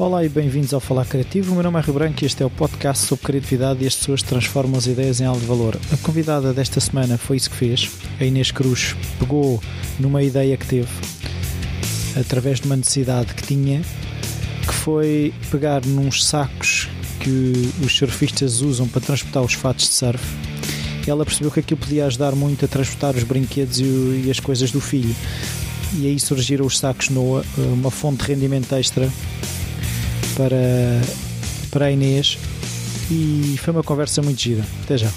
Olá e bem-vindos ao Falar Criativo. O meu nome é Rio Branco e este é o podcast sobre criatividade e as pessoas transformam as ideias em algo de valor. A convidada desta semana foi isso que fez. A Inês Cruz pegou numa ideia que teve, através de uma necessidade que tinha, que foi pegar nos sacos que os surfistas usam para transportar os fatos de surf. Ela percebeu que aquilo podia ajudar muito a transportar os brinquedos e, as coisas do filho. E aí surgiram os sacos Noah, uma fonte de rendimento extra para, para a Inês e foi uma conversa muito gira. Até já.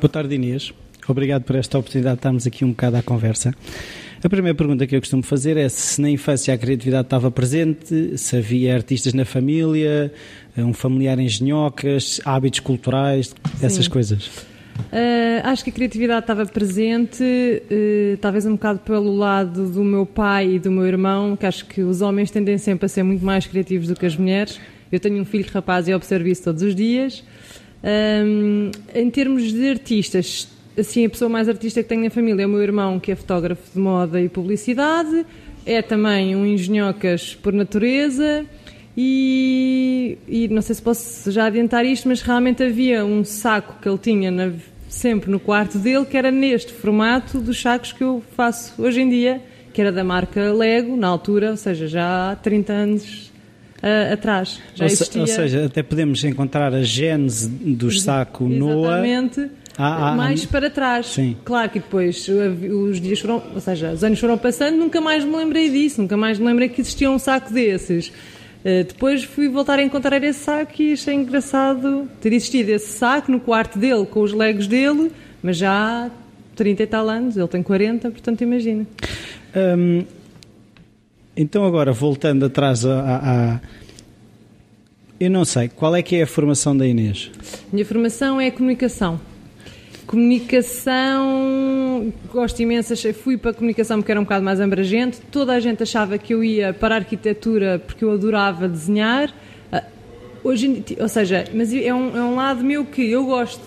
Boa tarde, Inês. Obrigado por esta oportunidade de estarmos aqui um bocado à conversa. A primeira pergunta que eu costumo fazer é se na infância a criatividade estava presente, se havia artistas na família, um familiar em genhocas, hábitos culturais, Sim. essas coisas. Uh, acho que a criatividade estava presente, uh, talvez um bocado pelo lado do meu pai e do meu irmão, que acho que os homens tendem sempre a ser muito mais criativos do que as mulheres. Eu tenho um filho rapaz e observo isso todos os dias. Um, em termos de artistas, assim, a pessoa mais artista que tenho na família é o meu irmão, que é fotógrafo de moda e publicidade, é também um engenhocas por natureza. E, e, não sei se posso já adiantar isto, mas realmente havia um saco que ele tinha na, sempre no quarto dele, que era neste formato dos sacos que eu faço hoje em dia, que era da marca Lego, na altura, ou seja, já há 30 anos uh, atrás. Já ou, existia... ou seja, até podemos encontrar a gênese do saco Noah. Exatamente. Ah, ah, mais ah, para trás. Sim. Claro que depois os dias foram, ou seja, os anos foram passando, nunca mais me lembrei disso, nunca mais me lembrei que existia um saco desses. Uh, depois fui voltar a encontrar esse saco e achei engraçado ter existido esse saco no quarto dele com os legos dele, mas já há 30 e tal anos, ele tem 40, portanto imagina. Um, então agora, voltando atrás a, a, Eu não sei, qual é que é a formação da Inês? Minha formação é a comunicação. Comunicação, gosto imenso, fui para a comunicação porque era um bocado mais abrangente. Toda a gente achava que eu ia para a arquitetura porque eu adorava desenhar. Ah, hoje, ou seja, mas é um, é um lado meu que eu gosto.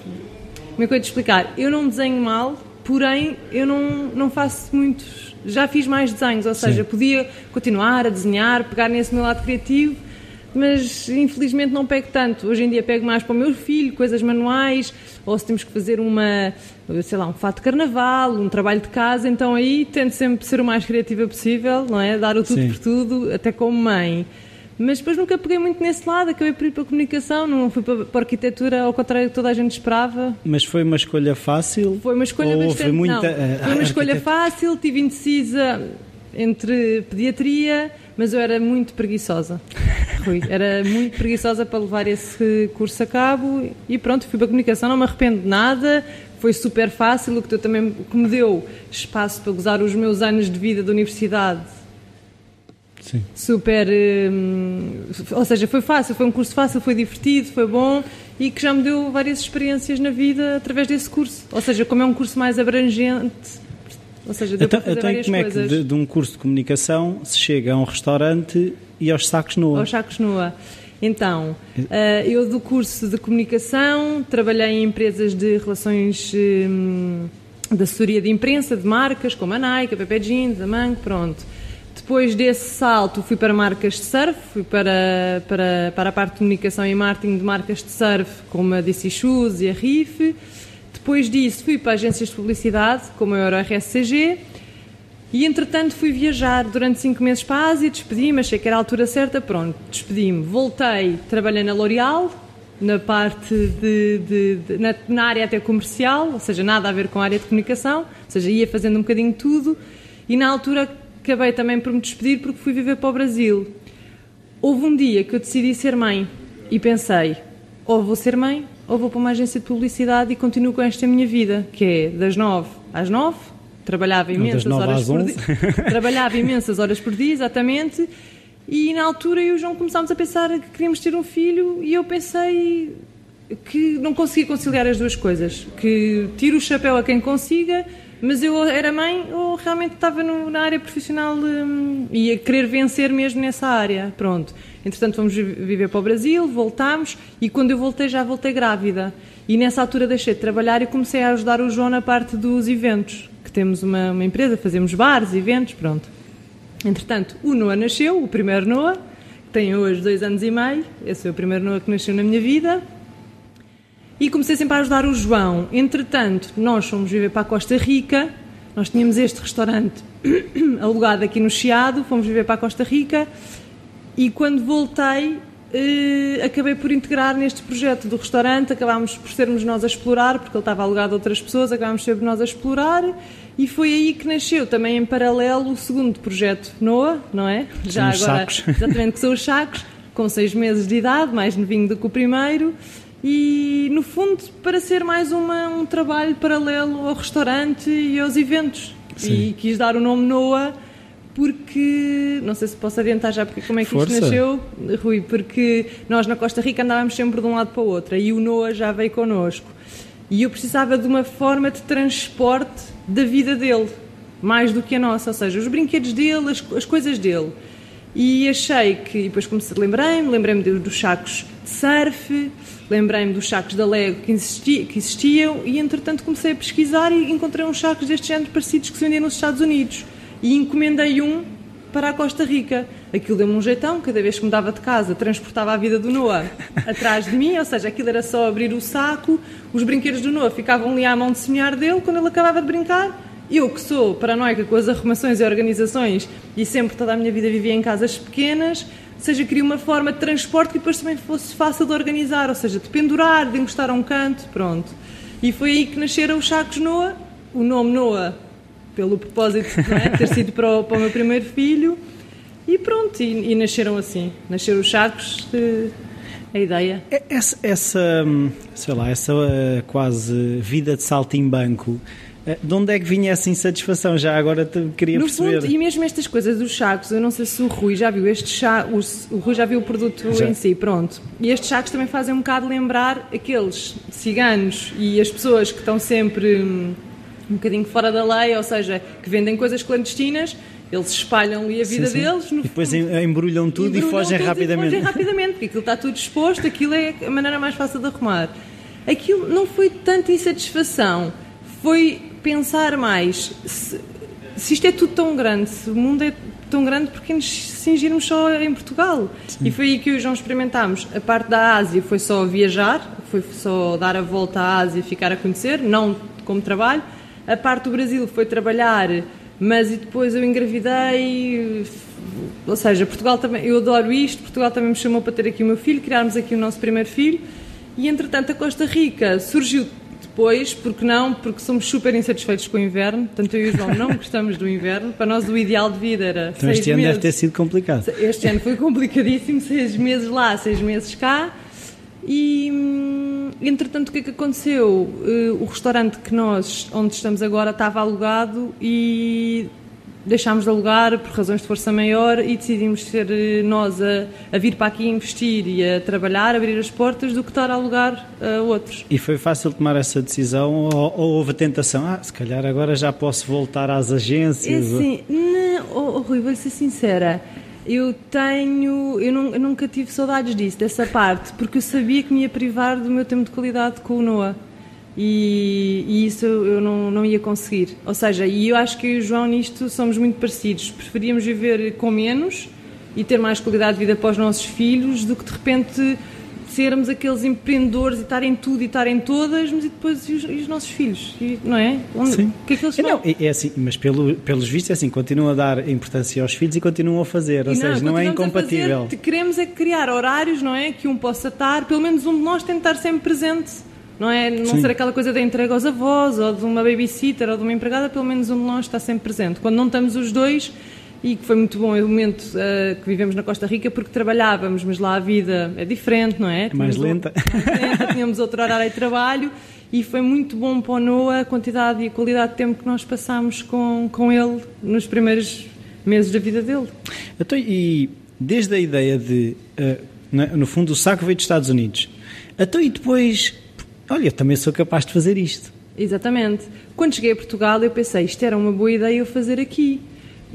Como é que eu te explicar? Eu não desenho mal, porém eu não, não faço muitos. Já fiz mais desenhos, ou seja, Sim. podia continuar a desenhar, pegar nesse meu lado criativo mas infelizmente não pego tanto. Hoje em dia pego mais para o meu filho, coisas manuais, ou se temos que fazer uma, sei lá, um fato de carnaval, um trabalho de casa, então aí tento sempre ser o mais criativa possível, não é? Dar o tudo Sim. por tudo, até como mãe. Mas depois nunca peguei muito nesse lado, acabei por ir para a comunicação, não fui para, a arquitetura, ao contrário do que toda a gente esperava. Mas foi uma escolha fácil? Foi uma escolha ou bastante... Muita, não, foi uma escolha fácil, tive indecisa entre pediatria, mas eu era muito preguiçosa. Rui, era muito preguiçosa para levar esse curso a cabo e pronto, fui para a comunicação, não me arrependo de nada, foi super fácil, o que, também, que me deu espaço para gozar os meus anos de vida da universidade. Sim. Super. Hum, ou seja, foi fácil, foi um curso fácil, foi divertido, foi bom e que já me deu várias experiências na vida através desse curso. Ou seja, como é um curso mais abrangente, ou seja, deu então, para fazer então, várias como coisas. é que de, de, um curso de comunicação se chega a um restaurante e aos sacos nua? Aos sacos nua. Então, uh, eu do curso de comunicação trabalhei em empresas de relações um, de assessoria de imprensa, de marcas, como a Nike, a Pepe Jeans, a Mango, pronto. Depois desse salto fui para marcas de surf, fui para, para, para a parte de comunicação e marketing de marcas de surf, como a DC Shoes e a Riff. Depois disso fui para agências de publicidade, como a Euro RSCG, e entretanto fui viajar durante cinco meses para a Ásia, despedi-me, achei que era a altura certa, pronto, despedi-me. Voltei, trabalhei na L'Oréal, na parte de, de, de na, na, área até comercial, ou seja, nada a ver com a área de comunicação, ou seja, ia fazendo um bocadinho tudo, e na altura acabei também por me despedir porque fui viver para o Brasil. Houve um dia que eu decidi ser mãe e pensei, ou vou ser mãe ou vou para uma agência de publicidade e continuo com esta minha vida, que é das nove às nove, trabalhava imensas horas por dia, trabalhava imensas horas por dia, exatamente, e na altura eu e o João começámos a pensar que queríamos ter um filho e eu pensei que não conseguia conciliar as duas coisas, que tiro o chapéu a quem consiga, Mas eu era mãe ou realmente estava no, na área profissional hum, e a querer vencer mesmo nessa área. Pronto. Entretanto, fomos viver para o Brasil, voltámos e quando eu voltei, já voltei grávida. E nessa altura deixei de trabalhar e comecei a ajudar o João na parte dos eventos. Que temos uma, uma empresa, fazemos bares, eventos, pronto. Entretanto, o Noah nasceu, o primeiro Noah, que tem hoje dois anos e meio. Esse foi o primeiro Noah que nasceu na minha vida. E comecei sempre a ajudar o João. Entretanto, nós fomos viver para a Costa Rica. Nós tínhamos este restaurante alugado aqui no Chiado, fomos viver para a Costa Rica. E quando voltei, eh, acabei por integrar neste projeto do restaurante. Acabámos por sermos nós a explorar, porque ele estava alugado a outras pessoas, acabámos ser nós a explorar. E foi aí que nasceu também em paralelo o segundo projeto NOA, não é? Já agora, sacos. exatamente, que são os sacos, com seis meses de idade, mais novinho do que o primeiro e no fundo para ser mais uma, um trabalho paralelo ao restaurante e aos eventos Sim. e quis dar o nome Noa porque não sei se posso adiantar já porque como é que Força. isto nasceu Rui, porque nós na Costa Rica andávamos sempre de um lado para o outro e o Noa já veio connosco. E eu precisava de uma forma de transporte da vida dele mais do que a nossa, ou seja, os brinquedos dele, as, as coisas dele. E achei que, e depois comecei, lembrei-me, lembrei-me dos sacos de surf, lembrei-me dos sacos da Lego que, existi, que existiam e entretanto comecei a pesquisar e encontrei uns sacos deste género parecidos que se vendiam nos Estados Unidos e encomendei um para a Costa Rica. Aquilo deu-me um jeitão, cada vez que mudava de casa, transportava a vida do Noah atrás de mim, ou seja, aquilo era só abrir o saco, os brinquedos do Noah ficavam ali à mão de semear dele, quando ele acabava de brincar, eu que sou paranoica com as arrumações e organizações e sempre toda a minha vida vivia em casas pequenas, seja, queria uma forma de transporte que depois também fosse fácil de organizar, ou seja, de pendurar, de encostar a um canto, pronto. E foi aí que nasceram os sacos Noah, o nome Noah, pelo propósito é? de ter sido para o, para o, meu primeiro filho, e pronto, e, e nasceram assim, nasceram os de, a ideia. Essa, essa, hum, sei lá, essa uh, quase vida de saltimbanco, eh, de onde é que vinha essa insatisfação? Já agora te queria no perceber. Fundo, e mesmo estas coisas dos sacos, eu não sei se o Rui já viu este chá, o, o Rui já viu o produto já. em si, pronto. E estes sacos também fazem um bocado lembrar aqueles ciganos e as pessoas que estão sempre hum, um bocadinho fora da lei, ou seja, que vendem coisas clandestinas, eles espalham ali a vida sim, sim. deles. e depois embrulham tudo embrulham e fogem tudo rapidamente. E fogem rapidamente, porque aquilo está tudo exposto, aquilo é a maneira mais fácil de arrumar. Aquilo não foi tanta insatisfação, foi pensar mais se, se, isto é tudo tão grande, se o mundo é tão grande, porque nos cingirmos só em Portugal? Sim. E foi aí que o João experimentámos. A parte da Ásia foi só viajar, foi só dar a volta à Ásia e ficar a conhecer, não como trabalho. A parte do Brasil foi trabalhar, mas e depois eu engravidei. Ou seja, Portugal também, eu adoro isto, Portugal também me chamou para ter aqui o meu filho, criarmos aqui o nosso primeiro filho. E entretanto, a Costa Rica surgiu depois, porque não? Porque somos super insatisfeitos com o inverno, tanto eu e o João não gostamos do inverno. Para nós, o ideal de vida era. Então, este ano deve ter sido complicado. Este ano foi complicadíssimo, seis meses lá, seis meses cá. E, hum, entretanto, o que é que aconteceu? Eh, o restaurante que nós, onde estamos agora, estava alugado e deixámos de alugar por razões de força maior e decidimos ser eh, nós a, a, vir para aqui investir e a trabalhar, abrir as portas, do que estar a alugar a outros. E foi fácil tomar essa decisão ou, ou houve a tentação? Ah, se calhar agora já posso voltar às agências? É assim, não, oh, oh, Rui, vou ser sincera. Eu tenho, eu, não, eu, nunca tive saudades disso, dessa parte, porque eu sabia que me ia privar do meu tempo de qualidade com o Noah e, e, isso eu não, não ia conseguir. Ou seja, e eu acho que eu e o João nisto somos muito parecidos. Preferíamos viver com menos e ter mais qualidade de vida para os nossos filhos do que de repente sermos aqueles empreendedores e estarem tudo e estarem todas, mas e depois e os, e os nossos filhos, e, não é? Onde, Sim. O que é que eles não, é, é assim, mas pelo, pelos vistos é assim, continuam a dar importância aos filhos e continuam a fazer, ou e seja, não, não é incompatível. Fazer, queremos é criar horários, não é? Que um possa estar, pelo menos um de nós tem de estar sempre presente não é? Não Sim. ser aquela coisa da entrega aos avós, ou de uma babysitter, ou de uma empregada, pelo menos um de nós está sempre presente. Quando não estamos os dois, e que foi muito bom o momento uh, que vivemos na Costa Rica, porque trabalhávamos, mas lá a vida é diferente, não é? É mais lenta. mais lenta. Tínhamos outro horário de trabalho, e foi muito bom para o Noah a quantidade e a qualidade de tempo que nós passámos com, com ele nos primeiros meses da vida dele. Então, e desde a ideia de, uh, no fundo, o saco veio dos Estados Unidos, então e depois olha, também sou capaz de fazer isto. Exatamente. Quando cheguei a Portugal, eu pensei, isto era uma boa ideia eu fazer aqui.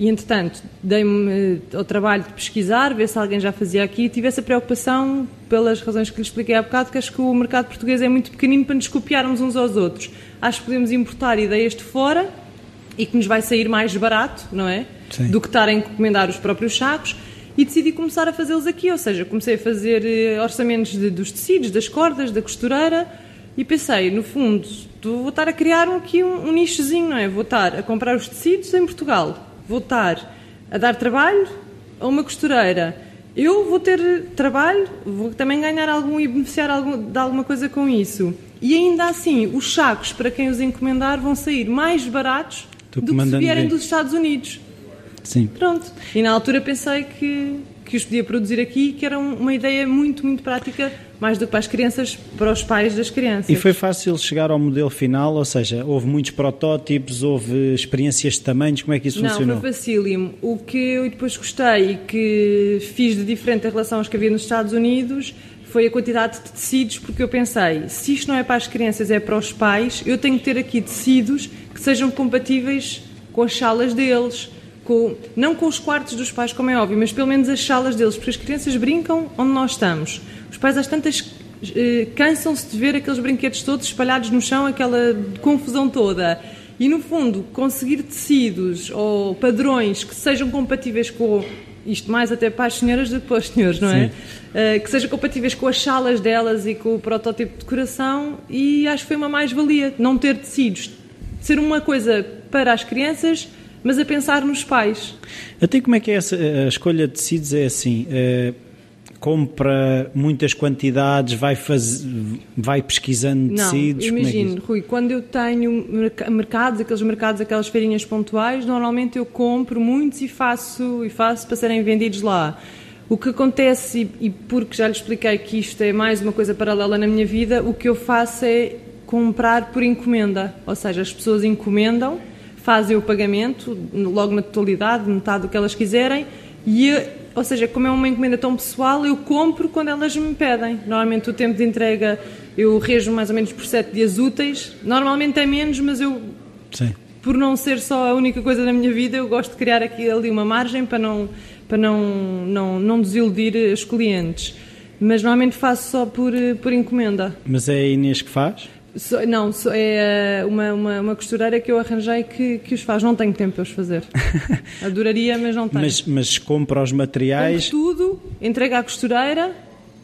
E, entretanto, dei-me ao trabalho de pesquisar, ver se alguém já fazia aqui, e tive essa preocupação, pelas razões que lhe expliquei há bocado, que acho que o mercado português é muito pequenino para nos copiarmos uns aos outros. Acho que podemos importar ideias de fora e que nos vai sair mais barato, não é? Sim. Do que estar a encomendar os próprios sacos. E decidi começar a fazê-los aqui, ou seja, comecei a fazer eh, orçamentos de- dos tecidos, das cordas, da costureira, e pensei, no fundo, vou estar a criar aqui um, um nichozinho, não é? Vou estar a comprar os tecidos em Portugal, vou estar a dar trabalho a uma costureira. Eu vou ter trabalho, vou também ganhar algum e beneficiar algum- de alguma coisa com isso. E ainda assim, os sacos, para quem os encomendar, vão sair mais baratos Do que do que se vierem dos Estados Unidos. Sim. Pronto. E na altura pensei que, que os podia produzir aqui, que era um- uma ideia muito, muito prática, mais do que para as crianças, para os pais das crianças. E foi fácil chegar ao modelo final, ou seja, houve muitos protótipos, houve experiências de tamanhos, como é que isso Não, funcionou? foi facílimo. O que eu depois gostei e que fiz de diferente em relação aos que havia nos Estados Unidos foi a quantidade de tecidos, porque eu pensei, se isto não é para as crianças, é para os pais, eu tenho que ter aqui tecidos que sejam compatíveis com as salas deles, com, não com os quartos dos pais, como é óbvio, mas pelo menos as salas deles, porque as crianças brincam onde nós estamos. Os pais às tantas eh, cansam-se de ver aqueles brinquedos todos espalhados no chão, aquela confusão toda. E no fundo, conseguir tecidos ou padrões que sejam compatíveis com isto mais até para as senhoras do que para os senhores, não é? Eh, que sejam compatíveis com as salas delas e com o protótipo de decoração e acho que foi uma mais-valia não ter tecidos, ser uma coisa para as crianças, mas a pensar nos pais. Até como é que é essa, a escolha de tecidos é assim, eh, compra muitas quantidades, vai, faz, vai pesquisando Não, tecidos, é que é imagino, isso? Rui, quando eu tenho merca- mercados, aqueles mercados, aquelas feirinhas pontuais, normalmente eu compro muitos e faço, e faço para serem vendidos lá. O que acontece, e, e porque já lhe expliquei que isto é mais uma coisa paralela na minha vida, o que eu faço é comprar por encomenda. Ou seja, as pessoas encomendam, fazem o pagamento, logo na totalidade, metade do que elas quiserem, e ou seja, como é uma encomenda tão pessoal, eu compro quando elas me pedem. Normalmente o tempo de entrega eu rejo mais ou menos por sete dias úteis. Normalmente é menos, mas eu, Sim. por não ser só a única coisa da minha vida, eu gosto de criar aqui ali uma margem para não, para não, não, não desiludir os clientes. Mas normalmente faço só por, eh, por encomenda. Mas é a Inês que faz? Só- não, só é eh, uma, uma, uma costureira que eu arranjei que, que os faz. Não tenho tempo para os fazer. Adoraria, mas não tenho. Mas, mas compra os materiais. tudo, entrega à costureira,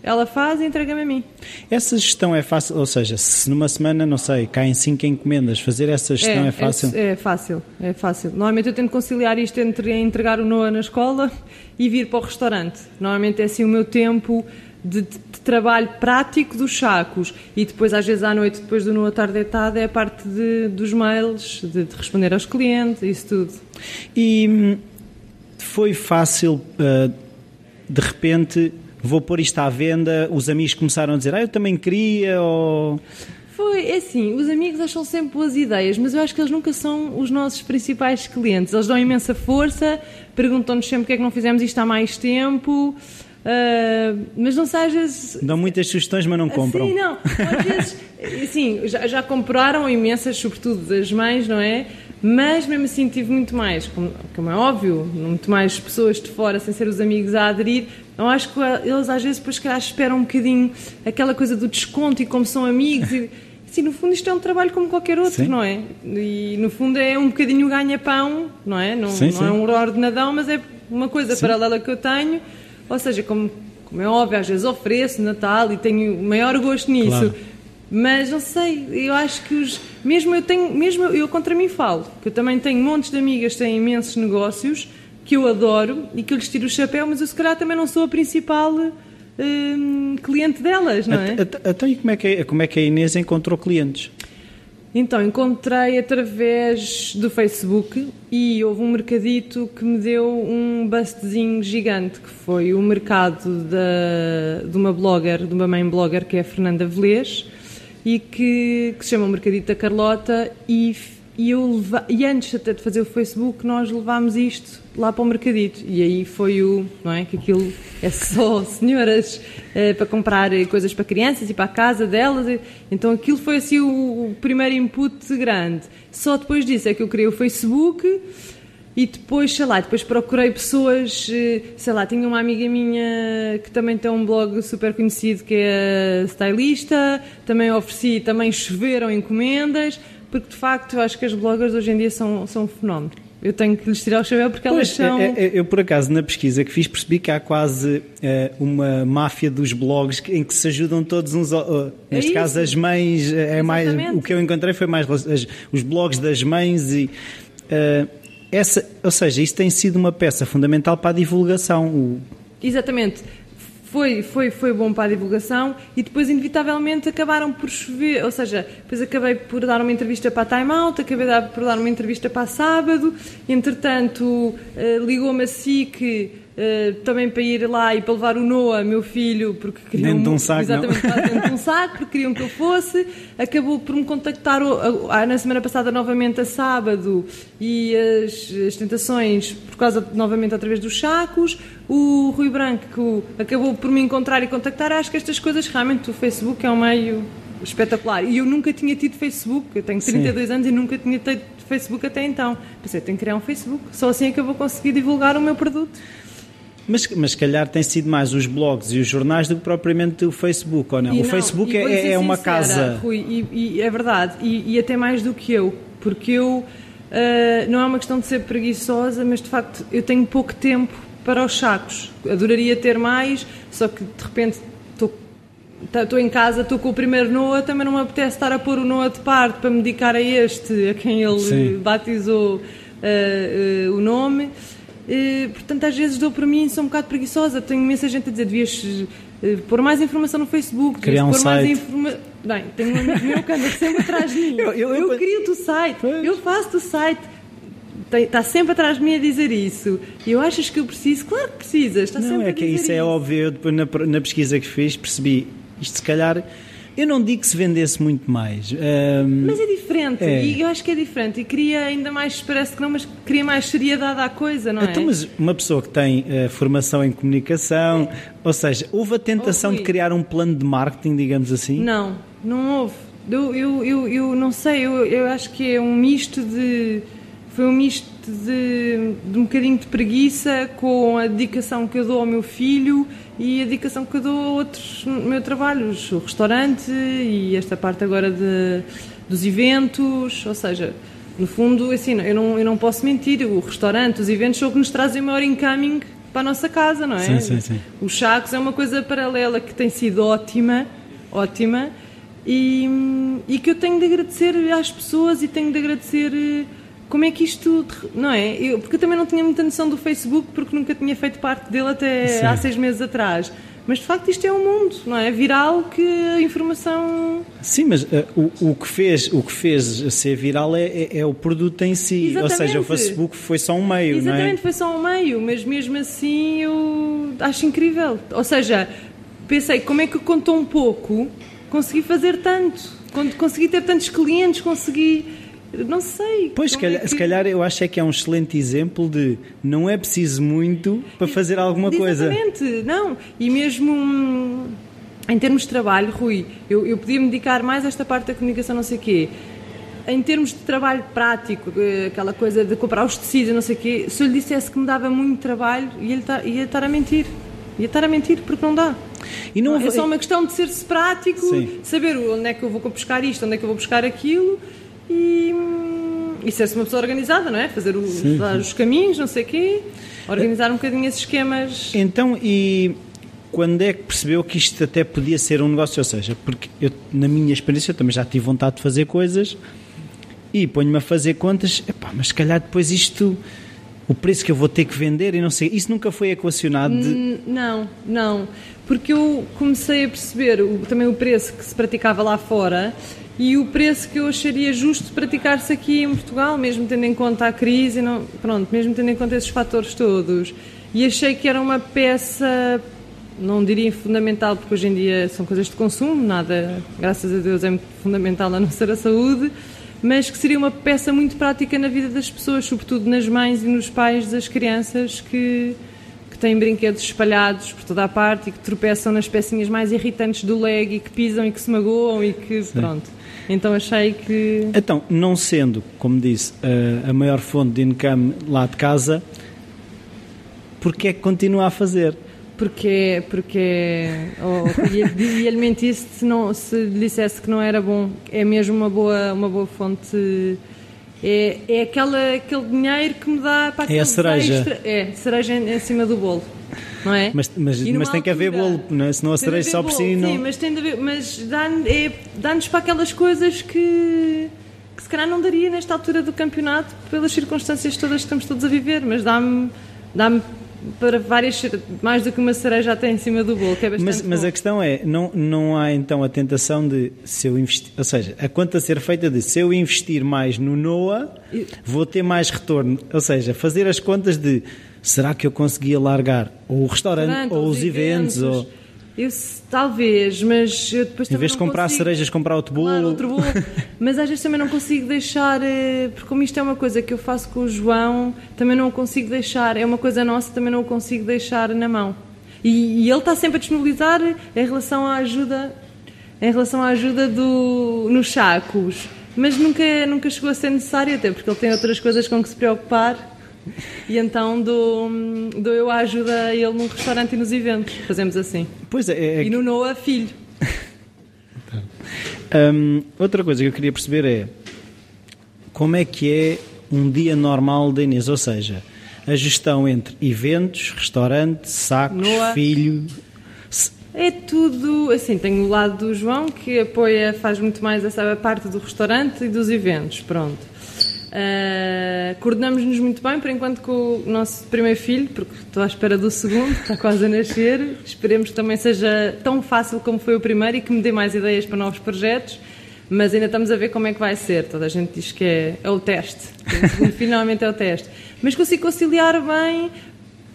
ela faz e entrega-me a mim. Essa gestão é fácil, ou seja, se numa semana, não sei, caem cinco encomendas, fazer essa gestão é, fácil? É, é fácil, é fácil. Normalmente eu tento conciliar isto entre entregar o Noah na escola e vir para o restaurante. Normalmente é assim o meu tempo de, de- trabalho prático dos sacos e depois às vezes à noite, depois do estar deitado, é a parte de- dos mails, de, de responder aos clientes, isso tudo. E hum, foi fácil, ah, de repente, vou pôr isto à venda, os amigos começaram a dizer, ah, eu também queria, ou... Foi, é assim, os amigos acham sempre boas ideias, mas eu acho que eles nunca são os nossos principais clientes. Eles dão imensa força, perguntam-nos sempre porque é que não fizemos isto há mais tempo, ah, mas não sei, às vezes. Dão muitas sugestões, mas não compram. Sim, não. Às vezes, assim, já, já compraram imensas, sobretudo das mães, não é? Mas mesmo assim tive muito mais, como, como é óbvio, muito mais pessoas de fora, sem ser os amigos, a aderir. Eu acho que eles às vezes depois, calhar, esperam um bocadinho aquela coisa do desconto e como são amigos. E, assim, no fundo, isto é um trabalho como qualquer outro, Sim. não é? E no fundo é um bocadinho ganha-pão, não é? Não, Sim, não sim. é um ordenadão, mas é uma coisa paralela que eu tenho. Ou seja, como, como é óbvio, às vezes ofereço Natal e tenho o maior gosto nisso. Claro. Mas não sei, eu acho que os. Mesmo eu tenho, mesmo eu, contra mim falo, que eu também tenho montes de amigas que têm imensos negócios que eu adoro e que eu lhes tiro o chapéu, mas eu se calhar também não sou a principal hum, cliente delas, não é? Até e como é, que, a- como é que a Inês encontrou clientes? Então, encontrei através do Facebook e houve um mercadito que me deu um bustzinho gigante, que foi o mercado da, de uma blogger, de uma mãe blogger, que é a Fernanda Velez, e que, que se chama o Mercadito da Carlota, e, e, eu leva... e antes até de fazer o Facebook, nós levámos isto lá para o mercadito. E aí foi o. Não é? Que aquilo é só senhoras eh, para comprar coisas para crianças e para a casa delas. Então aquilo foi assim o, o primeiro input grande. Só depois disso é que eu criei o Facebook. E depois, sei lá, depois procurei pessoas, eh, sei lá, tinha uma amiga minha que também tem um blog super conhecido que é stylista, também ofereci, também choveram encomendas, porque de facto eu acho que as bloggers hoje em dia são, são um fenómeno. Eu tenho que lhes tirar o chapéu porque elas Pois, são. é- é- eu, por acaso, na pesquisa que fiz, percebi que há quase eh, uma máfia dos blogs em que se ajudam todos uns. É neste caso, as mães. eh, É mais, o que eu encontrei foi mais as- os blogs das mães e. eh, essa, ou seja, isso tem sido uma peça fundamental para a divulgação. O- Exatamente. Foi, foi, foi bom para a divulgação e depois, inevitavelmente, acabaram por chover. Ou seja, depois acabei por dar uma entrevista para a Time Out, acabei por dar uma entrevista para a Sábado. Entretanto, eh, ligou-me a SIC eh, também para ir lá e para levar o Noah, meu filho, porque queriam. Dentro de um saco? Exatamente, dentro de um saco, porque queriam que eu fosse. Acabou por me contactar o- a- a- na semana passada novamente a sábado e as, as tentações por causa novamente através dos sacos. O Rui Branco acabou por me encontrar e contactar. Acho que estas coisas realmente o Facebook é um meio espetacular. E eu nunca tinha tido Facebook, eu tenho 32 anos e nunca tinha tido Facebook até então. Pensei, tenho que criar um Facebook, só assim é que eu vou conseguir divulgar o meu produto. Mas, mas se calhar tem sido mais os blogs e os jornais do que propriamente o Facebook, ou não? E o não, Facebook é, é uma sincera, casa. Rui, e, e é verdade, e, e até mais do que eu, porque eu ah, não é uma questão de ser preguiçosa, mas de facto eu tenho pouco tempo para os sacos. Adoraria ter mais, só que de repente estou tá- em casa, estou com o primeiro Noah, também não me apetece estar a pôr o Noah de parte para me dedicar a este, a quem ele Sim. batizou ah, ah, o nome. Eh, portanto, às vezes dou para mim, sou um bocado preguiçosa. Tenho imensa gente a dizer: devias eh, pôr mais informação no Facebook, Criar um pôr mais site. informa... Bem, tenho um amigo meu que anda sempre atrás de mim. Eu- eu- eu- crio-te o site, Pois. eu faço-te o site. Está sempre atrás de mim a dizer isso. E eu achas que eu preciso? Claro que precisas. Está Não, sempre é que dizer isso é óbvio. Eu depois na, na pesquisa que fiz percebi isto se calhar. Eu não digo que se vendesse muito mais. Ahm, Mas é diferente. É. E eu acho que é diferente. E queria ainda mais, parece que não, mas queria mais seriedade à coisa, não é? Então, mas uma pessoa que tem eh, formação em comunicação, ou seja, houve a tentação Oh, de criar um plano de marketing, digamos assim? Não, não houve. Eu, eu, eu, eu não sei, eu, eu acho que é um misto de. Foi um misto de, de um bocadinho de preguiça com a dedicação que eu dou ao meu filho e a dedicação que eu dou a outros no meu trabalho, o restaurante e esta parte agora de, dos eventos, ou seja, no fundo, assim, eu não, eu não posso mentir, o restaurante, os eventos são o que nos trazem maior incoming para a nossa casa, não é? Sim, sim, sim. Os sacos é uma coisa paralela que tem sido ótima, ótima, e, e que eu tenho de agradecer às pessoas e tenho de agradecer como é que isto, não é? Eu, porque eu também não tinha muita noção do Facebook porque nunca tinha feito parte dele até Sim. há seis meses atrás. Mas de facto isto é um mundo, não é? Viral que a informação. Sim, mas eh, o, o, que fez, o que fez ser viral é, é- é o produto em si. Ou seja, o Exatamente. Facebook foi só um meio, não é? Exatamente, foi só um meio, mas mesmo assim eu acho incrível. Ou seja, pensei, como é que com tão pouco consegui fazer tanto? Consegui ter tantos clientes, consegui. Não sei. Pois, se como é calhar, que- se calhar eu acho é que é um excelente exemplo de não é preciso muito para fazer alguma coisa. Exatamente, não. E mesmo hum, em termos de trabalho, Rui, eu, eu podia me dedicar mais a esta parte da comunicação, não sei o quê. Em termos de trabalho prático, aquela coisa de comprar os tecidos, não sei o quê, se eu lhe dissesse que me dava muito trabalho, ia, ele ta- ia estar a mentir. Ia estar a mentir porque não dá. E não é só uma questão de ser-se prático, Sim. saber onde é que eu vou buscar isto, onde é que eu vou buscar aquilo e, hum, e ser-se uma pessoa organizada, não é? Fazer o- Sim, dar os caminhos, não sei o quê, organizar um bocadinho esses esquemas. Então, e quando é que percebeu que isto até podia ser um negócio? Ou seja, porque eu, na minha experiência, eu também já tive vontade de fazer coisas e ponho-me a fazer contas, epá, mas se calhar depois isto, o preço que eu vou ter que vender e não sei, isso nunca foi equacionado de. Não, não. Porque eu comecei a perceber o- também o preço que se praticava lá fora e o preço que eu acharia justo praticar-se aqui em Portugal, mesmo tendo em conta a crise, não, pronto, mesmo tendo em conta esses fatores todos. E achei que era uma peça, não diria fundamental, porque hoje em dia são coisas de consumo, nada, graças a Deus, é muito fundamental a não ser a saúde, mas que seria uma peça muito prática na vida das pessoas, sobretudo nas mães e nos pais das crianças que, que têm brinquedos espalhados por toda a parte e que tropeçam nas pecinhas mais irritantes do leg e que pisam e que se magoam e que Sim. pronto. Então achei que. Então, não sendo, como disse, a, a maior fonte de income lá de casa, porque é que continua a fazer? Porque, porque oh, ia-lhe mentir se, não, se lhe dissesse que não era bom. É mesmo uma boa, uma boa fonte. É, é aquela, aquele dinheiro que me dá para É a cereja. Extra, é, cereja em cima do bolo. Não é? Mas, mas, mas tem que haver bolo, não é? senão a cereja só por si não. Sim, mas, tem de haver, mas dá-nos é, dá para aquelas coisas que, que se calhar não daria nesta altura do campeonato pelas circunstâncias todas que estamos todos a viver, mas dá-me dá-me para várias, mais do que uma cereja até em cima do bolo, que é bastante Mas, mas a questão é, não, não há então a tentação de, se eu investir, ou seja, a conta ser feita de, se eu investir mais no NOA, vou ter mais retorno, ou seja, fazer as contas de, será que eu conseguia largar ou o restaurante, ou os eventos, eventos ou eu, talvez, mas eu depois Em vez de comprar consigo... cerejas, comprar outro bolo. Claro, outro bolo. mas às vezes também não consigo deixar, eh, porque como isto é uma coisa que eu faço com o João, também não o consigo deixar, é uma coisa nossa, também não o consigo deixar na mão. E, e ele está sempre a disponibilizar em relação à ajuda, em relação à ajuda do, nos sacos. Mas nunca, nunca chegou a ser necessário, até porque ele tem outras coisas com que se preocupar e então dou, dou eu a ajuda a ele num restaurante e nos eventos. Fazemos assim. Pois é. é e no Noah, filho. um, outra coisa que eu queria perceber é como é que é um dia normal da Inês, ou seja, a gestão entre eventos, restaurante, sacos, Noah. filho. É tudo assim. Tenho o lado do João que apoia, faz muito mais essa parte do restaurante e dos eventos. Pronto. Uh, Coordenamos-nos muito bem, por enquanto, com o nosso primeiro filho, porque estou à espera do segundo, está quase a nascer. Esperemos que também seja tão fácil como foi o primeiro e que me dê mais ideias para novos projetos. Mas ainda estamos a ver como é que vai ser. Toda a gente diz que é, é o teste. finalmente é o teste. Mas consigo conciliar bem,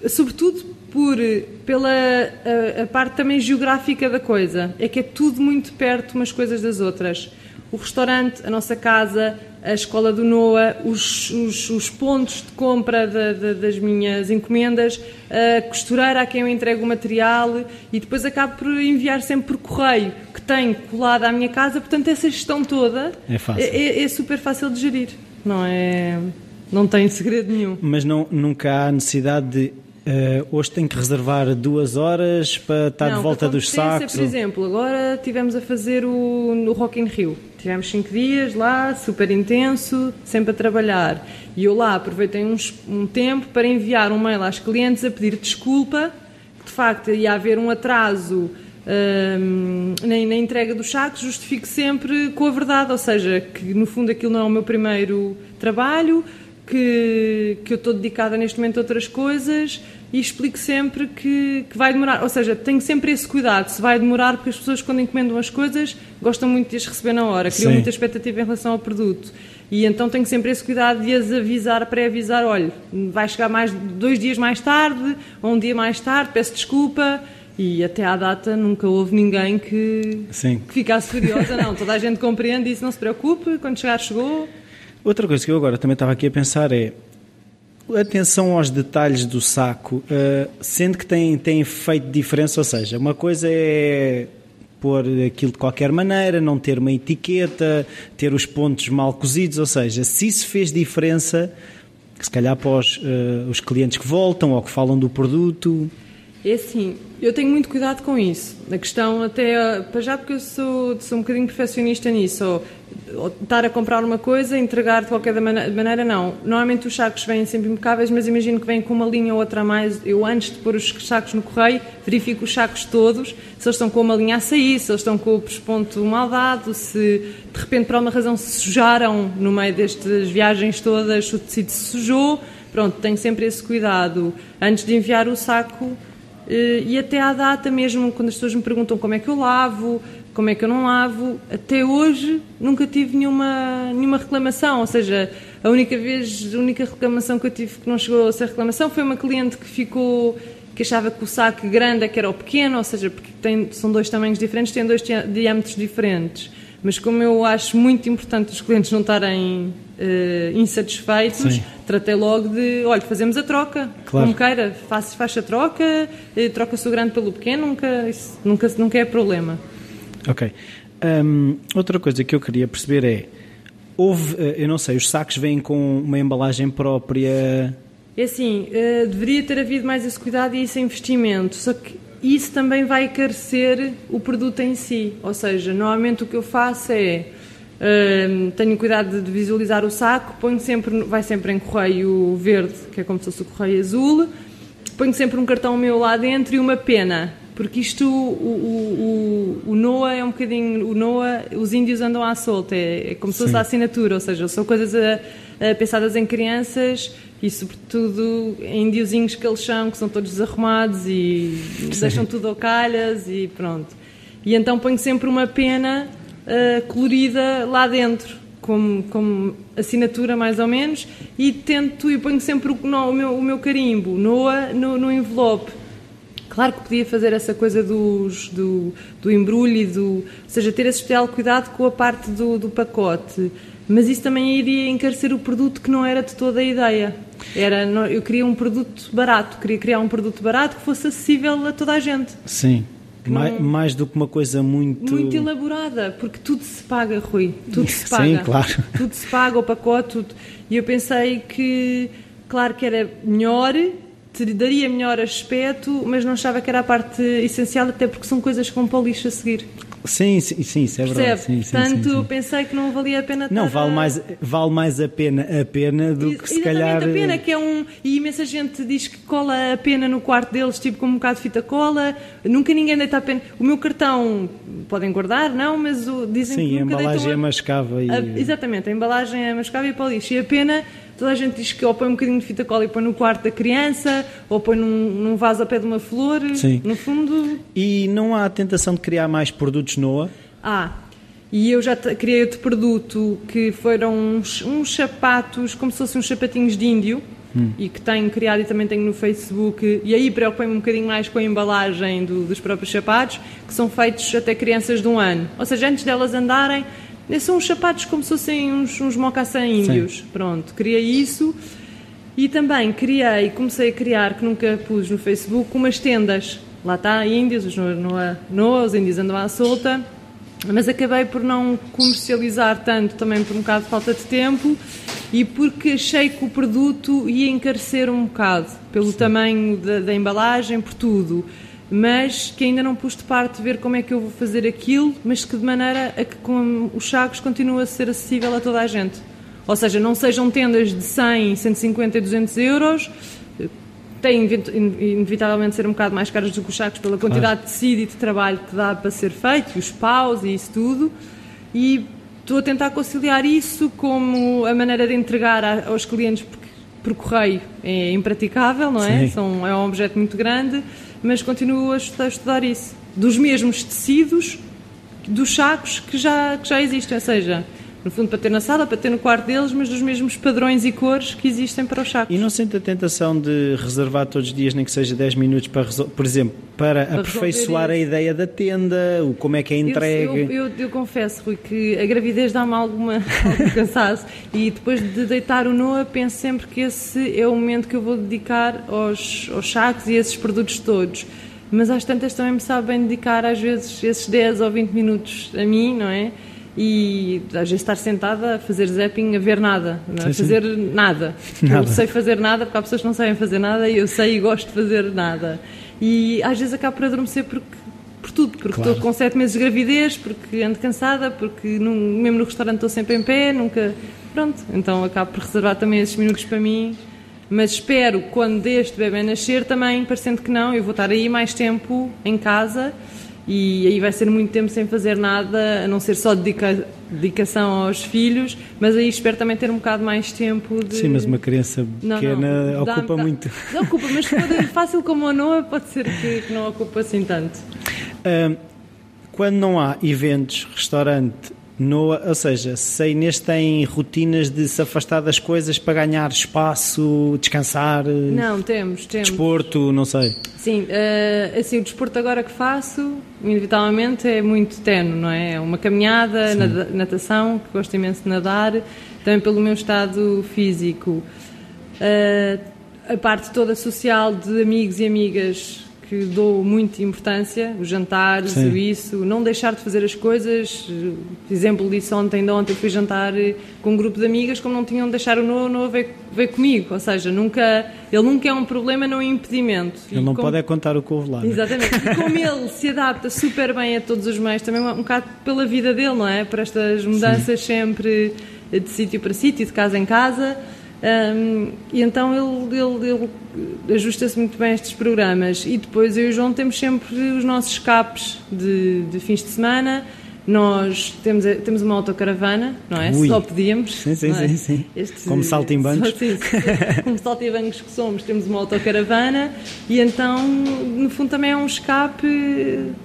sobretudo por, pela a, a parte também geográfica da coisa. É que é tudo muito perto umas coisas das outras o restaurante, a nossa casa, a escola do NOA, os, os, os pontos de compra de, de, das minhas encomendas, a costureira a quem eu entrego o material e depois acabo por enviar sempre por correio, que tem colado à minha casa, portanto essa gestão toda é, fácil. é, é super fácil de gerir, não é? Não tem segredo nenhum. Mas não, nunca há necessidade de Uh, hoje tenho que reservar duas horas para estar não, de volta dos sacos? Por exemplo, agora tivemos a fazer o, no Rock in Rio. Tivemos cinco dias lá, super intenso, sempre a trabalhar. E eu lá aproveitei uns, um tempo para enviar um mail às clientes a pedir desculpa, que de facto ia haver um atraso um, na, na, entrega dos sacos, justifico sempre com a verdade, ou seja, que no fundo aquilo não é o meu primeiro trabalho, que, que eu estou dedicada neste momento a outras coisas e explico sempre que, que, vai demorar. Ou seja, tenho sempre esse cuidado. Se vai demorar, porque as pessoas, quando encomendam as coisas, gostam muito de as receber na hora, criam Sim. muita expectativa em relação ao produto. E então tenho sempre esse cuidado de as avisar, pré-avisar: olha, vai chegar mais dois dias mais tarde, ou um dia mais tarde, peço desculpa. E até à data nunca houve ninguém que, que ficasse furiosa. Não, toda a gente compreende isso, não se preocupe, quando chegar, chegou. Outra coisa que eu agora também estava aqui a pensar é atenção aos detalhes do saco, uh, sendo que tem, tem feito diferença, ou seja, uma coisa é pôr aquilo de qualquer maneira, não ter uma etiqueta, ter os pontos mal cozidos, ou seja, se isso fez diferença, se calhar para os, uh, os clientes que voltam ou que falam do produto. É assim, eu tenho muito cuidado com isso. A questão até, para já porque eu sou, sou um bocadinho perfeccionista nisso, ou, ou estar a comprar uma coisa, entregar de qualquer maneira, não. Normalmente os sacos vêm sempre impecáveis, mas imagino que vêm com uma linha ou outra a mais. Eu antes de pôr os sacos no correio, verifico os sacos todos, se eles estão com uma linha a sair, se eles estão com o pesponto mal dado, se de repente por alguma razão se sujaram no meio destas viagens todas, o tecido se sujou. Pronto, tenho sempre esse cuidado. Antes de enviar o saco, eh, e até à data mesmo, quando as pessoas me perguntam como é que eu lavo, como é que eu não lavo, até hoje nunca tive nenhuma, nenhuma reclamação, ou seja, a única vez, a única reclamação que eu tive que não chegou a ser reclamação foi uma cliente que ficou que achava que o saco grande é que era o pequeno, ou seja, porque tem, são dois tamanhos diferentes, têm dois diâmetros diferentes. Mas como eu acho muito importante os clientes não estarem uh, insatisfeitos, Sim. tratei logo de, olha, fazemos a troca, claro. como queira, faz, faz a troca, uh, troca-se o grande pelo pequeno, nunca, isso, nunca, nunca é problema. Ok. Um, outra coisa que eu queria perceber é, houve, uh, eu não sei, os sacos vêm com uma embalagem própria... É assim, deveria ter havido mais esse cuidado e esse investimento, só que isso também vai encarecer o produto em si. Ou seja, normalmente o que eu faço é uh, tenho cuidado de visualizar o saco, ponho sempre, vai sempre em correio verde, que é como se fosse o correio azul, ponho sempre um cartão meu lá dentro e uma pena. Porque isto, o, o, o, o NOA é um bocadinho. O NOA, os índios andam à solta, é, é como se fosse a assinatura, ou seja, são coisas a, a pensadas em crianças e sobretudo em indiozinhos que eles são, que são todos desarrumados e Sim. deixam tudo ao calhas e pronto. E então ponho sempre uma pena uh, colorida lá dentro, como, como assinatura mais ou menos, e tento, e ponho sempre o, o, meu, o meu carimbo Noa no, no envelope. Claro que podia fazer essa coisa dos, do, do embrulho e do. Ou seja, ter esse especial cuidado com a parte do, do pacote. Mas isso também iria encarecer o produto que não era de toda a ideia. Era, eu queria um produto barato, queria criar um produto barato que fosse acessível a toda a gente. Sim. Mais, não, mais, do que uma coisa muito. Muito elaborada, porque tudo se paga, Rui. Tudo se paga. Sim, claro. Tudo se paga, o pacote, tudo. E eu pensei que, claro que era melhor, te daria melhor aspecto, mas não achava que era a parte essencial, até porque são coisas com polish a seguir. Sim, sim, sim, isso é verdade. Sim, Portanto, sim, sim, pensei que não valia a pena Não, vale, a... mais, vale mais a pena a pena do que se calhar... a pena, que é um... E imensa gente diz que cola a pena no quarto deles, tipo com um bocado de fita cola. Nunca ninguém deita a pena. O meu cartão, podem guardar, não, mas o, dizem sim, que nunca a embalagem é mascava e... A, exatamente, a embalagem é mascava e para o lixo. E a pena toda a gente diz que ou põe um bocadinho de fita cola e põe no quarto da criança, ou põe num, num vaso a pé de uma flor, Sim. no fundo... E não há a tentação de criar mais produtos NOA? Ah, e eu já criei outro produto que foram uns, uns sapatos, como se fossem uns sapatinhos de índio, hum. e que tenho criado e também tenho no Facebook, e aí preocupei-me um bocadinho mais com a embalagem do, dos próprios sapatos, que são feitos até crianças de um ano. Ou seja, antes delas andarem, são uns sapatos como se fossem uns, uns mocassins índios. Sim. Pronto, criei isso. E também criei, comecei a criar, que nunca pus no Facebook, umas tendas. Lá está, índios, os, no, no, os índios andam à solta mas acabei por não comercializar tanto também por um bocado de falta de tempo e porque achei que o produto ia encarecer um bocado pelo Sim. tamanho da, da, embalagem, por tudo, mas que ainda não pus de parte ver como é que eu vou fazer aquilo, mas que de maneira a que com os sacos continue a ser acessível a toda a gente. Ou seja, não sejam tendas de 100, 150 e 200 euros, têm inevitavelmente ser um bocado mais caros do que os sacos pela quantidade claro. de tecido e de trabalho que dá para ser feito, e os paus e isso tudo. E estou a tentar conciliar isso como a maneira de entregar aos clientes, por correio é impraticável, não é? São, é um objeto muito grande, mas continuo a estudar isso. Dos mesmos tecidos dos sacos que já, que já existem, ou seja, no fundo para ter na sala, para ter no quarto deles, mas dos mesmos padrões e cores que existem para os sacos. E não sente a tentação de reservar todos os dias, nem que seja 10 minutos, para, por exemplo, para, para aperfeiçoar a ideia da tenda, o como é que é entregue? Eu, eu, eu, eu confesso, Rui, que a gravidez dá-me alguma, algum cansaço e depois de deitar o Noah, penso sempre que esse é o momento que eu vou dedicar aos, aos sacos e a esses produtos todos mas às tantas também me sabe bem dedicar às vezes esses 10 ou 20 minutos a mim, não é? E às vezes estar sentada a fazer zapping, a ver nada, não é? a fazer nada. nada. Eu sei fazer nada porque há pessoas que não sabem fazer nada e eu sei e gosto de fazer nada. E às vezes acabo por adormecer porque, por tudo, porque claro. estou com sete meses de gravidez, porque ando cansada, porque não, mesmo no restaurante estou sempre em pé, nunca. Pronto, então acabo por reservar também esses minutos para mim. Mas espero, quando este bebê nascer, também, parecendo que não, eu vou estar aí mais tempo em casa e aí vai ser muito tempo sem fazer nada, a não ser só dedica, dedicação aos filhos, mas aí espero também ter um bocado mais tempo de... Sim, mas uma criança pequena não, não, ocupa muito. Não ocupa, mas fácil como a Noa, pode ser que, que não ocupa assim tanto. quando não há eventos, restaurante, No, ou seja, se a Inês tem rotinas de se afastar das coisas para ganhar espaço, descansar. Não, temos, temos. Desporto, não sei. Sim, uh, assim, o desporto agora que faço, inevitavelmente, é muito tenue, não é? É uma caminhada, nada, natação, que gosto imenso de nadar, também pelo meu estado físico. Uh, a parte toda social de amigos e amigas que dou muita importância, os jantares, Sim. isso, não deixar de fazer as coisas. Exemplo disso ontem, de ontem fui jantar com um grupo de amigas, como não tinham de deixar o Noah, Noah veio, veio comigo. Ou seja, nunca, ele nunca é um problema, não é um impedimento. Ele e não como, pode é contar o que houve lá. É? Exatamente. e como ele se adapta super bem a todos os meios, também um bocado pela vida dele, não é? Para estas mudanças Sim. sempre de sítio para sítio, de casa em casa. Um, e então ele, ele, ele ajusta-se muito bem a estes programas. E depois eu e o João temos sempre os nossos escapes de, de fins de semana nós temos, temos uma autocaravana, não é? Ui. Só podíamos. Sim, sim, é? sim. sim. Este, como saltimbancos. Sim, como saltimbancos que somos, temos uma autocaravana e então, no fundo, também é um escape.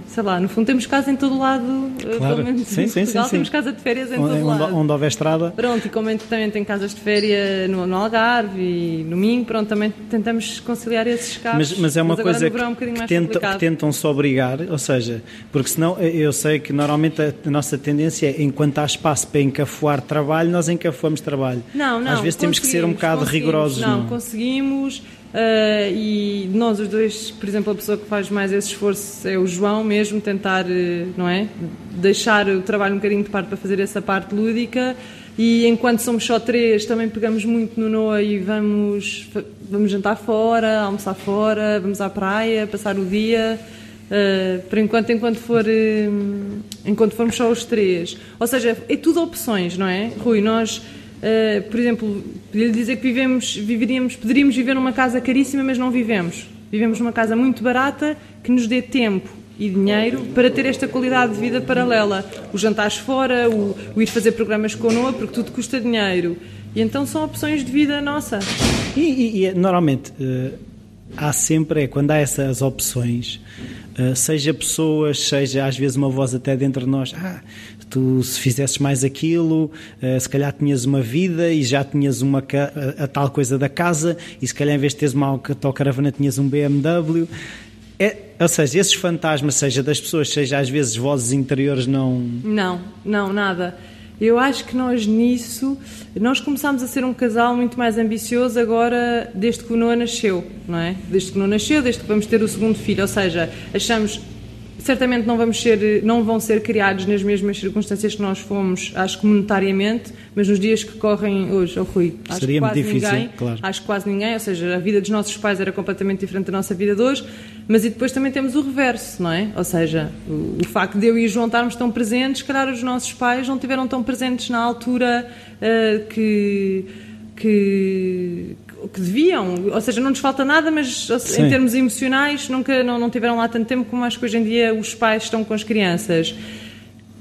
Sei lá, no fundo, temos casa em todo lado. Eh, claro. Pelo menos sim, sim, Portugal, sim, temos casa de férias em onde, todo lado. Onde houver estrada. Pronto, e como também tem casas de férias no, no, Algarve e no Minho, pronto, também tentamos conciliar esses escapes. Mas, mas é uma mas coisa que, um que, tenta, que tentam-se obrigar, ou seja, porque senão eu sei que normalmente a nossa tendência é, enquanto há espaço para encafuar trabalho, nós encafuamos trabalho. Não, não. Às vezes temos que ser um bocado rigorosos. Não, não, conseguimos. Uh, e nós os dois, por exemplo, a pessoa que faz mais esse esforço é o João mesmo, tentar, uh, não é? Deixar o trabalho um bocadinho de parte para fazer essa parte lúdica. E enquanto somos só três, também pegamos muito no Noa e vamos, vamos jantar fora, almoçar fora, vamos à praia, passar o dia. Uh, por enquanto, enquanto, for, uh, enquanto formos só os três. Ou seja, é tudo opções, não é? Rui, nós, uh, por exemplo, podia dizer que vivemos, viveríamos, poderíamos viver numa casa caríssima, mas não vivemos. Vivemos numa casa muito barata que nos dê tempo e dinheiro para ter esta qualidade de vida paralela. Os jantares fora, o, o ir fazer programas com Noa, porque tudo custa dinheiro. E então são opções de vida nossa. E, e, e normalmente há sempre, é, quando há essas opções, seja pessoas, seja às vezes uma voz até dentro de nós, ah, tu se fizesses mais aquilo, uh, se calhar tinhas uma vida e já tinhas uma a, tal coisa da casa, e se calhar em vez de teres uma autocaravana tinhas um BMW. É, ou seja, esses fantasmas, seja das pessoas, seja às vezes vozes interiores, não. Não, não, nada. Eu acho que nós nisso, nós começámos a ser um casal muito mais ambicioso agora desde que o Noah nasceu, não é? Desde que o Noah nasceu, desde que vamos ter o segundo filho, ou seja, achamos certamente não vamos ser, não vão ser criados nas mesmas circunstâncias que nós fomos, acho que monetariamente, mas nos dias que correm hoje, oh Rui, acho Seria que quase difícil, ninguém, claro. acho que quase ninguém, ou seja, a vida dos nossos pais era completamente diferente da nossa vida de hoje, mas e depois também temos o reverso, não é? Ou seja, o, o facto de eu e o João estarmos tão presentes, se calhar os nossos pais não tiveram tão presentes na altura uh, que que, que deviam, ou seja, não nos falta nada, mas Sim. em termos emocionais nunca não, não tiveram lá tanto tempo como acho que hoje em dia os pais estão com as crianças.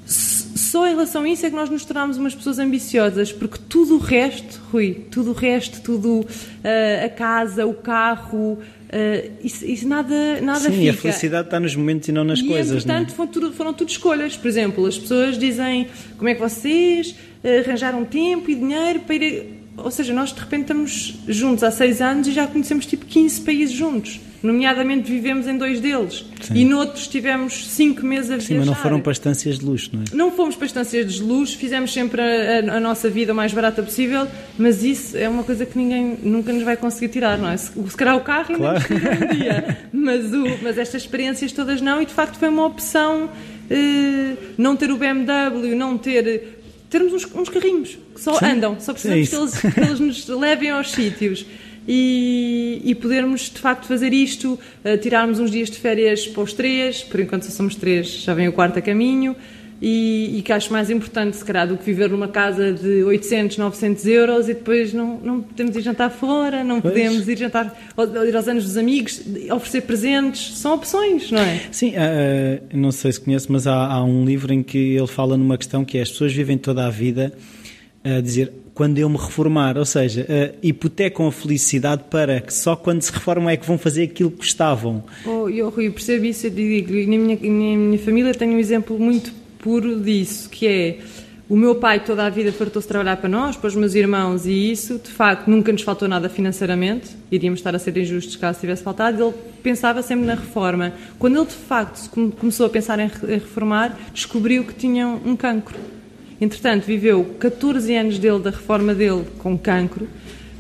Só em relação a isso é que nós nos tornamos umas pessoas ambiciosas, porque tudo o resto, Rui, tudo o resto, tudo uh, a casa, o carro, Uh, isso, isso, nada, nada Sim, fica. e a felicidade está nos momentos e não nas e, coisas. Portanto, é? foram, tudo, foram tudo escolhas. Por exemplo, as pessoas dizem como é que vocês uh, arranjaram tempo e dinheiro para ir ou seja, nós de repente estamos juntos há seis anos e já conhecemos tipo 15 países juntos. Nomeadamente vivemos em dois deles. Sim. E noutros tivemos cinco meses a viajar. Sim, mas não foram para estâncias de luxo, não é? Não fomos para estâncias de luxo, fizemos sempre a, a, a, nossa vida o mais barata possível, mas isso é uma coisa que ninguém nunca nos vai conseguir tirar, não é? Se, se calhar o carro ainda claro. um dia, mas, o, mas estas experiências todas não, e de facto foi uma opção eh, não ter o BMW, não ter termos uns, uns carrinhos que só Sim, andam, só precisamos é que, eles, que eles nos levem aos sítios. E, e, podermos de facto fazer isto, uh, tirarmos uns dias de férias para os três, por enquanto só somos três, já vem o quarto a caminho, e, e, que acho mais importante, se calhar, do que viver numa casa de 800, 900 euros e depois não, não podemos ir jantar fora, não pois. podemos ir jantar, ir aos anos dos amigos, oferecer presentes, são opções, não é? Sim, uh, não sei se conhece, mas há, há, um livro em que ele fala numa questão que é as pessoas vivem toda a vida a dizer quando eu me reformar, ou seja, uh, hipotecam a felicidade para que só quando se reformam é que vão fazer aquilo que gostavam. Oh, eu, Rui, percebo isso, eu digo, na minha, na minha família tenho um exemplo muito puro disso, que é O meu pai toda a vida fartou-se trabalhar para nós, para os meus irmãos, e isso, de facto, nunca nos faltou nada financeiramente. Iríamos estar a ser injustos caso tivesse faltado. Ele pensava sempre na reforma. Quando ele, de facto, começou a pensar em reformar, descobriu que tinha um cancro. Entretanto, viveu 14 anos dele, da reforma dele, com cancro,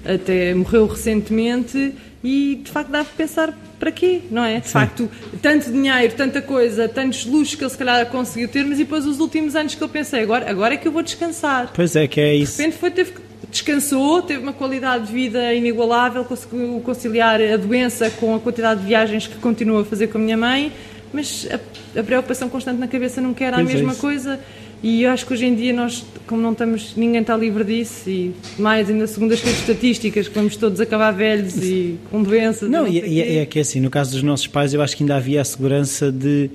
até morreu recentemente e de facto dá para pensar para quê, não é? De Sim. facto, tanto dinheiro, tanta coisa, tantos luxos que ele se calhar conseguiu ter, mas depois os últimos anos que eu pensei, agora, agora é que eu vou descansar. Pois é, que é isso. De repente foi, teve, descansou, teve uma qualidade de vida inigualável, conseguiu conciliar a doença com a quantidade de viagens que continua a fazer com a minha mãe, mas a, a preocupação constante na cabeça não quer a pois é mesma é coisa. E eu acho que hoje em dia nós, como não estamos, ninguém está livre disso e mais ainda segundo as estatísticas, que vamos todos acabar velhos e com doenças. Não, e, não e é, é que é assim, no caso dos nossos pais eu acho que ainda havia a segurança de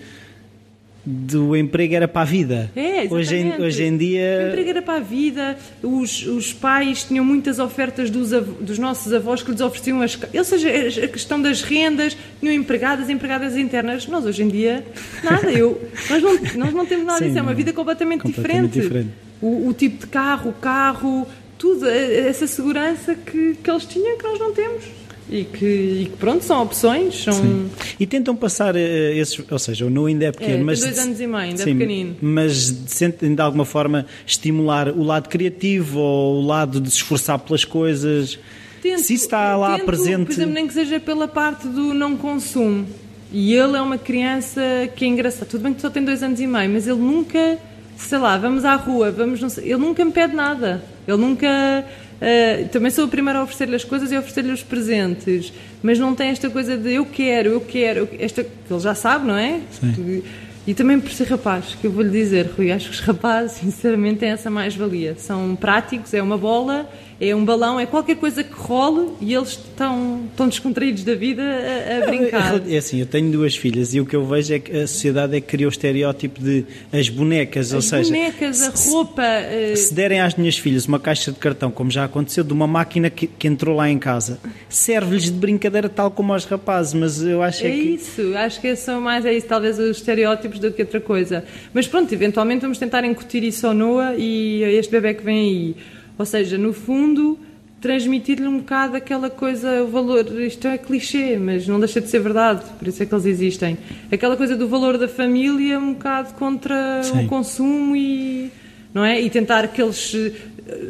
do emprego era para a vida. É, hoje em, hoje em dia. O emprego era para a vida, os, os pais tinham muitas ofertas dos, dos nossos avós que lhes ofereciam as. Ou seja, a questão das rendas, tinham empregadas, empregadas internas. Nós hoje em dia, nada, eu. Nós não, nós não temos nada Sim, disso, é uma vida completamente, completamente diferente. diferente. O, o, tipo de carro, o carro, tudo, essa segurança que, que eles tinham que nós não temos e que, e que, pronto, são opções. São... Sim. E tentam passar uh, esses, ou seja, o Nu ainda é pequeno, é, mas. dois anos e meio, ainda é sim, é pequenino. Mas sentem de alguma forma estimular o lado criativo ou o lado de se esforçar pelas coisas. Tento, se isso está lá tento, presente. Por exemplo, nem que seja pela parte do não consumo. E ele é uma criança que é engraçada. Tudo bem que só tem dois anos e meio, mas ele nunca, sei lá, vamos à rua, vamos, sei, ele nunca me pede nada. Ele nunca Uh, também sou a primeira a oferecer-lhe as coisas e a oferecer-lhe os presentes, mas não tem esta coisa de eu quero, eu quero, esta que ele já sabe, não é? Sim. E também por ser rapaz, que eu vou lhe dizer, Rui, acho que os rapazes, sinceramente, têm essa mais-valia. São práticos, é uma bola é um balão, é qualquer coisa que role e eles estão, estão descontraídos da vida a, a brincar. É assim, eu tenho duas filhas e o que eu vejo é que a sociedade é que criou o estereótipo de as bonecas, as ou seja... bonecas, a roupa... Se, uh... se derem às minhas filhas uma caixa de cartão, como já aconteceu, de uma máquina que, que entrou lá em casa, serve-lhes de brincadeira tal como aos rapazes, mas eu acho é, é que... isso, acho que são mais é isso, talvez os estereótipos do que outra coisa. Mas pronto, eventualmente vamos tentar incutir isso ao Noah e este bebê que vem aí ou seja, no fundo, transmitir-lhe um bocado aquela coisa, o valor, isto é clichê, mas não deixa de ser verdade, por isso é que eles existem. Aquela coisa do valor da família um bocado contra Sim. o consumo e não é? E tentar que eles,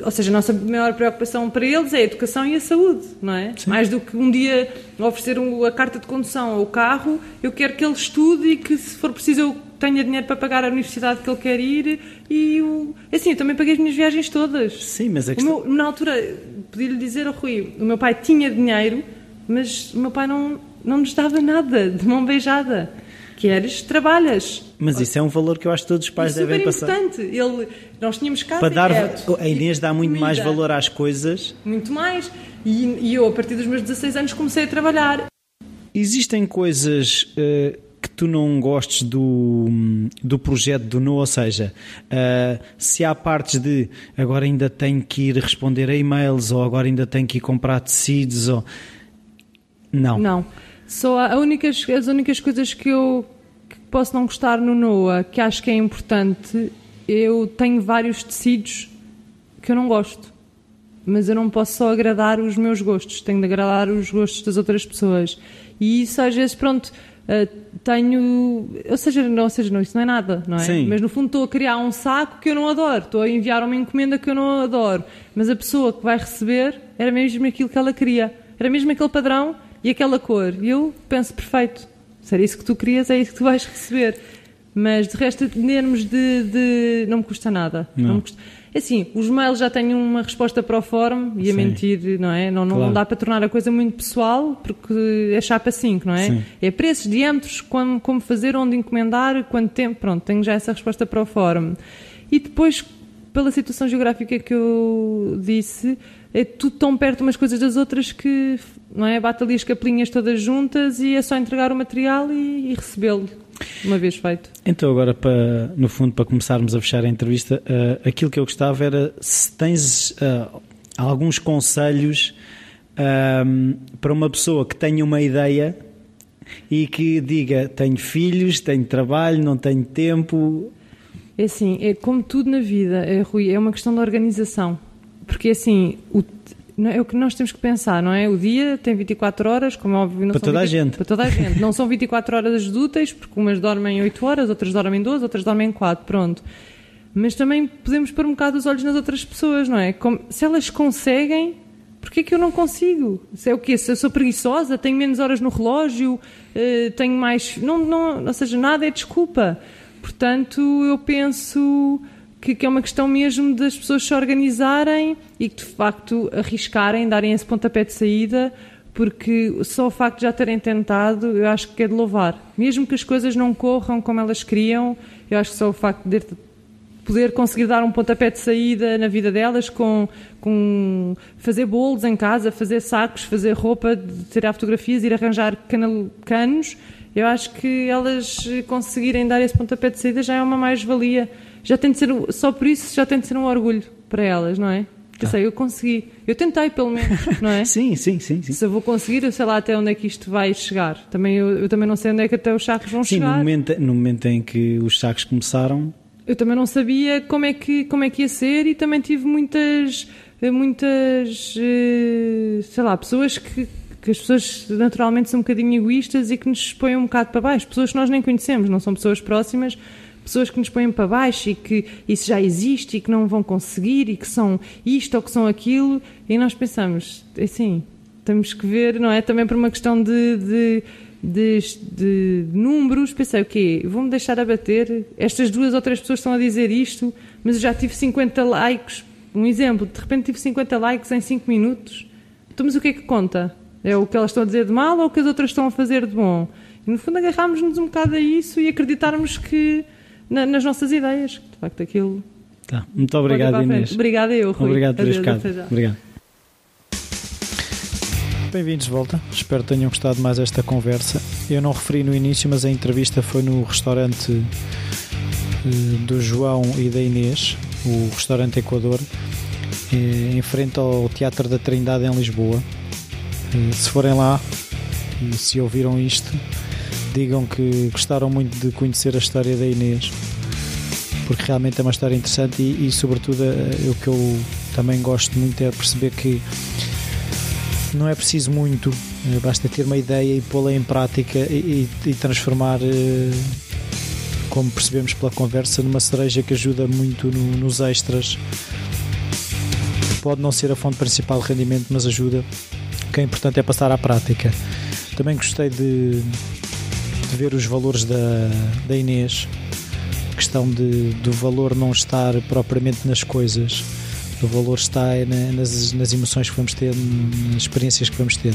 ou seja, a nossa maior preocupação para eles é a educação e a saúde, não é? Sim. Mais do que um dia oferecer a carta de condução ou o carro, eu quero que ele estude e que se for preciso eu tenha dinheiro para pagar a universidade que ele quer ir e o... assim, eu também paguei as minhas viagens todas. Sim, mas é que meu, na altura, podia-lhe dizer ao Rui, o meu pai tinha dinheiro, mas o meu pai não, não nos dava nada, de mão beijada. Queres, trabalhas. Mas isso é um valor que eu acho que todos os pais é devem passar. importante. Ele, nós tínhamos casa Para dar, A Inês dá muito comida. mais valor às coisas. Muito mais. E, e, eu, a partir dos meus 16 anos, comecei a trabalhar. Existem coisas... Uh, tu não gostes do, do projeto do No, ou seja, uh, se há partes de agora ainda tenho que ir responder a e-mails ou agora ainda tenho que ir comprar tecidos ou... Não. Não. Só a únicas, as únicas coisas que eu que posso não gostar no NOA, que acho que é importante, eu tenho vários tecidos que eu não gosto. Mas eu não posso só agradar os meus gostos, tenho de agradar os gostos das outras pessoas. E isso às vezes, pronto, Uh, tenho. Ou seja, não, ou seja, não, isso não é nada, não é? Sim. Mas no fundo estou a criar um saco que eu não adoro, estou a enviar uma encomenda que eu não adoro. Mas a pessoa que vai receber era mesmo aquilo que ela queria, era mesmo aquele padrão e aquela cor. E eu penso, perfeito, se era isso que tu querias, é isso que tu vais receber. Mas de resto, termos de, de. Não me custa nada. Não. não me custa. É assim, os mails já têm uma resposta para o fórum e a mentir, não é? Não, não, claro. dá para tornar a coisa muito pessoal porque é chapa 5, não é? Sim. É preços, diâmetros, como, como fazer, onde encomendar, quanto tempo. Pronto, tenho já essa resposta para o fórum. E depois, pela situação geográfica que eu disse, é tudo tão perto umas coisas das outras que não é? bate ali as capelinhas todas juntas e é só entregar o material e, e recebê-lo uma vez feito. Então, agora, para, no fundo, para começarmos a fechar a entrevista, uh, aquilo que eu gostava era se tens uh, alguns conselhos uh, para uma pessoa que tenha uma ideia e que diga: tenho filhos, tenho trabalho, não tenho tempo. É assim, é como tudo na vida, é, Rui, é uma questão de organização. Porque assim, o, é o que nós temos que pensar, não é? O dia tem 24 horas, como é óbvio, não para toda 20, a gente. Para toda a gente. não são 24 horas úteis, porque umas dormem 8 horas, outras dormem 12, outras dormem 4, pronto. Mas também podemos pôr um bocado os olhos nas outras pessoas, não é? Como, se elas conseguem, porquê que eu não consigo? Se é o quê? Se eu sou preguiçosa, tenho menos horas no relógio, eh, tenho mais... Não, não, ou seja, nada é desculpa. Portanto, eu penso que, que, é uma questão mesmo das pessoas se organizarem e que, de facto, arriscarem, darem esse pontapé de saída, porque só o facto de já terem tentado, eu acho que é de louvar. Mesmo que as coisas não corram como elas queriam, eu acho que só o facto de poder conseguir dar um pontapé de saída na vida delas com, com fazer bolos em casa, fazer sacos, fazer roupa, tirar fotografias, ir arranjar canos, eu acho que elas conseguirem dar esse pontapé de saída já é uma mais-valia. Já tem de ser, só por isso já tem de ser um orgulho para elas, não é? Eu sei, eu consegui. Eu tentei, pelo menos, não é? sim, sim, sim, sim. Se eu vou conseguir, eu sei lá até onde é que isto vai chegar. Também, eu, eu também não sei onde é que até os sacos vão sim, chegar. Sim, no momento, no momento em que os sacos começaram... Eu também não sabia como é que, como é que ia ser e também tive muitas, muitas, eh, sei lá, pessoas que, que as pessoas naturalmente são um bocadinho egoístas e que nos põem um bocado para baixo. Pessoas que nós nem conhecemos, não são pessoas próximas, pessoas que nos põem para baixo e que isso já existe e que não vão conseguir e que são isto ou que são aquilo. E nós pensamos, é assim, temos que ver, não é? Também por uma questão de, de, de, de números. Pensei, o quê? Vou-me deixar abater? Estas duas ou três pessoas estão a dizer isto, mas eu já tive 50 likes. Um exemplo, de repente tive 50 likes em 5 minutos. Então, mas o que é que conta? É o que elas estão a dizer de mal ou o que as outras estão a fazer de bom? E no fundo agarrámos-nos um bocado a isso e acreditarmos que na, nas nossas ideias, de facto aquilo. Tá. Muito obrigado, Inês. Obrigada eu, Rui. Obrigado por este Obrigado. Bem-vindos de volta. Espero que tenham gostado mais esta conversa. Eu não referi no início, mas a entrevista foi no restaurante uh, do João e da Inês, o restaurante Equador, uh, em frente ao Teatro da Trindade em Lisboa. Eh, se forem lá e se ouviram isto, digam que gostaram muito de conhecer a história da Inês, porque realmente é uma história interessante e, e sobretudo, eh, o que eu também gosto muito é perceber que não é preciso muito, eh, basta ter uma ideia e pô-la em prática e, e, transformar, como percebemos pela conversa, numa cereja que ajuda muito no, nos extras. Pode não ser a fonte principal de rendimento, mas ajuda que é importante é passar à prática. Também gostei de, de ver os valores da, da Inês, a questão de, do valor não estar propriamente nas coisas, o valor está nas, nas emoções que vamos ter, nas experiências que vamos ter.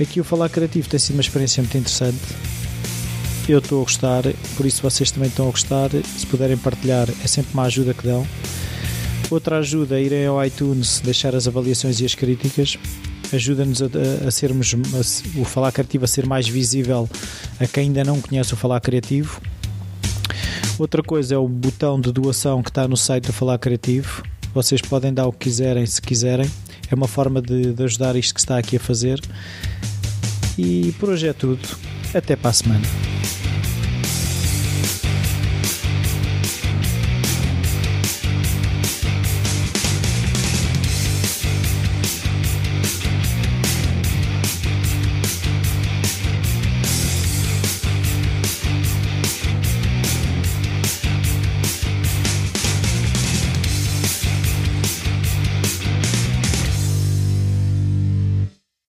Aqui o Falar Criativo tem sido uma experiência muito interessante. Eu estou a gostar, por isso vocês também estão a gostar. Se puderem partilhar, é sempre uma ajuda que dão. Outra ajuda é irem ao iTunes, deixar as avaliações e as críticas ajuda-nos a, a, sermos a, o falar criativo a ser mais visível a quem ainda não conhece o falar criativo. Outra coisa é o botão de doação que está no site do Falar Criativo. Vocês podem dar o que quiserem, se quiserem. É uma forma de, de ajudar isto que está aqui a fazer. E por hoje é tudo. Até para a semana.